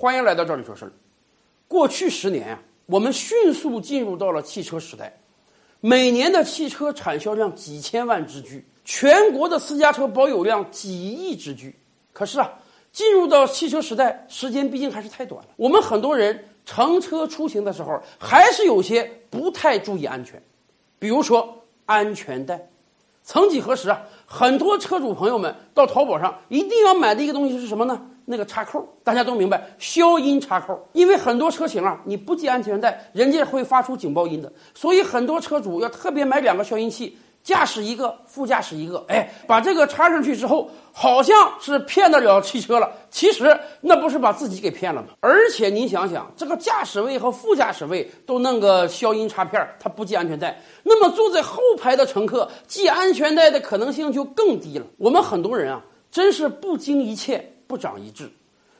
欢迎来到这里说事儿。过去十年啊，我们迅速进入到了汽车时代，每年的汽车产销量几千万之巨，全国的私家车保有量几亿之巨。可是啊，进入到汽车时代，时间毕竟还是太短了。我们很多人乘车出行的时候，还是有些不太注意安全，比如说安全带。曾几何时啊，很多车主朋友们到淘宝上一定要买的一个东西是什么呢？那个插扣，大家都明白，消音插扣。因为很多车型啊，你不系安全带，人家会发出警报音的，所以很多车主要特别买两个消音器。驾驶一个，副驾驶一个，哎，把这个插上去之后，好像是骗得了汽车了。其实那不是把自己给骗了吗？而且您想想，这个驾驶位和副驾驶位都弄个消音插片，他不系安全带，那么坐在后排的乘客系安全带的可能性就更低了。我们很多人啊，真是不经一切不长一智。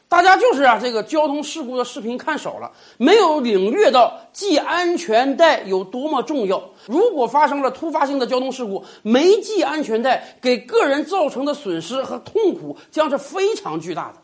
大家就是啊，这个交通事故的视频看少了，没有领略到系安全带有多么重要。如果发生了突发性的交通事故，没系安全带，给个人造成的损失和痛苦将是非常巨大的。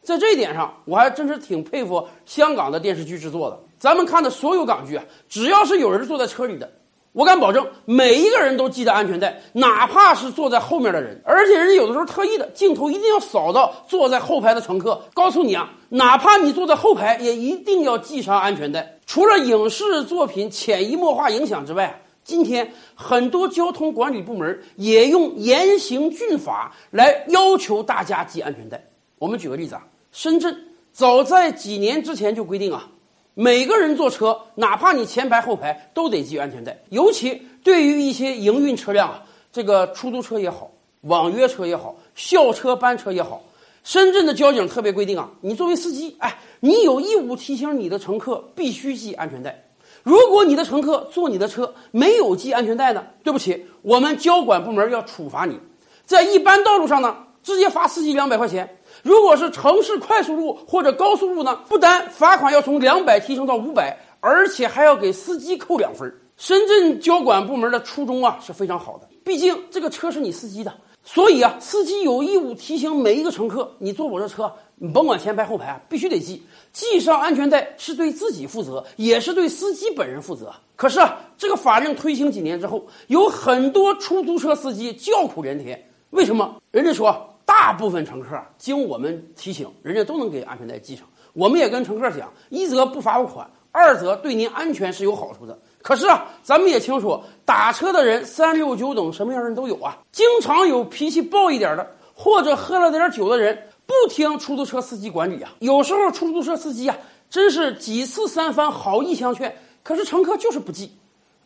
在这一点上，我还真是挺佩服香港的电视剧制作的。咱们看的所有港剧啊，只要是有人坐在车里的。我敢保证，每一个人都系着安全带，哪怕是坐在后面的人。而且人家有的时候特意的镜头一定要扫到坐在后排的乘客，告诉你啊，哪怕你坐在后排，也一定要系上安全带。除了影视作品潜移默化影响之外，今天很多交通管理部门也用严刑峻法来要求大家系安全带。我们举个例子啊，深圳早在几年之前就规定啊。每个人坐车，哪怕你前排后排，都得系安全带。尤其对于一些营运车辆啊，这个出租车也好，网约车也好，校车班车也好，深圳的交警特别规定啊，你作为司机，哎，你有义务提醒你的乘客必须系安全带。如果你的乘客坐你的车没有系安全带呢，对不起，我们交管部门要处罚你，在一般道路上呢，直接罚司机两百块钱。如果是城市快速路或者高速路呢？不单罚款要从两百提升到五百，而且还要给司机扣两分。深圳交管部门的初衷啊是非常好的，毕竟这个车是你司机的，所以啊，司机有义务提醒每一个乘客：你坐我这车，你甭管前排后排啊，必须得系，系上安全带是对自己负责，也是对司机本人负责。可是啊，这个法令推行几年之后，有很多出租车司机叫苦连天。为什么？人家说。大部分乘客经我们提醒，人家都能给安全带系上。我们也跟乘客讲，一则不罚款，二则对您安全是有好处的。可是啊，咱们也清楚，打车的人三六九等，什么样人都有啊。经常有脾气暴一点的，或者喝了点酒的人，不听出租车司机管理啊。有时候出租车司机啊，真是几次三番好意相劝，可是乘客就是不记。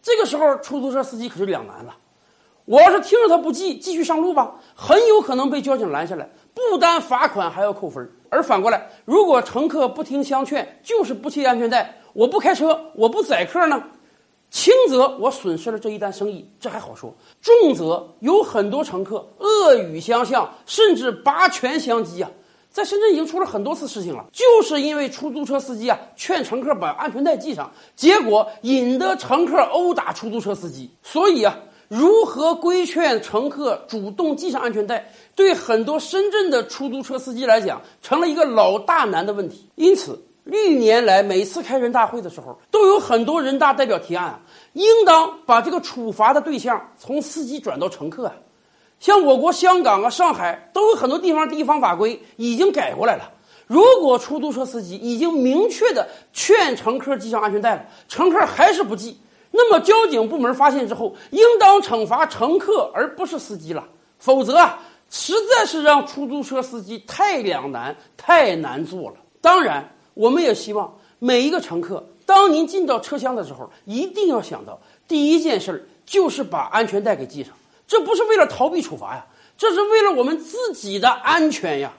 这个时候，出租车司机可是两难了。我要是听着他不记，继续上路吧，很有可能被交警拦下来，不单罚款，还要扣分。而反过来，如果乘客不听相劝，就是不系安全带，我不开车，我不载客呢，轻则我损失了这一单生意，这还好说；重则有很多乘客恶语相向，甚至拔拳相击啊！在深圳已经出了很多次事情了，就是因为出租车司机啊劝乘客把安全带系上，结果引得乘客殴打出租车司机，所以啊。如何规劝乘客主动系上安全带，对很多深圳的出租车司机来讲，成了一个老大难的问题。因此，历年来每次开人大会的时候，都有很多人大代表提案啊，应当把这个处罚的对象从司机转到乘客啊。像我国香港啊、上海都有很多地方地方法规已经改过来了。如果出租车司机已经明确的劝乘客系上安全带了，乘客还是不系。那么，交警部门发现之后，应当惩罚乘客，而不是司机了。否则啊，实在是让出租车司机太两难、太难做了。当然，我们也希望每一个乘客，当您进到车厢的时候，一定要想到第一件事就是把安全带给系上。这不是为了逃避处罚呀，这是为了我们自己的安全呀。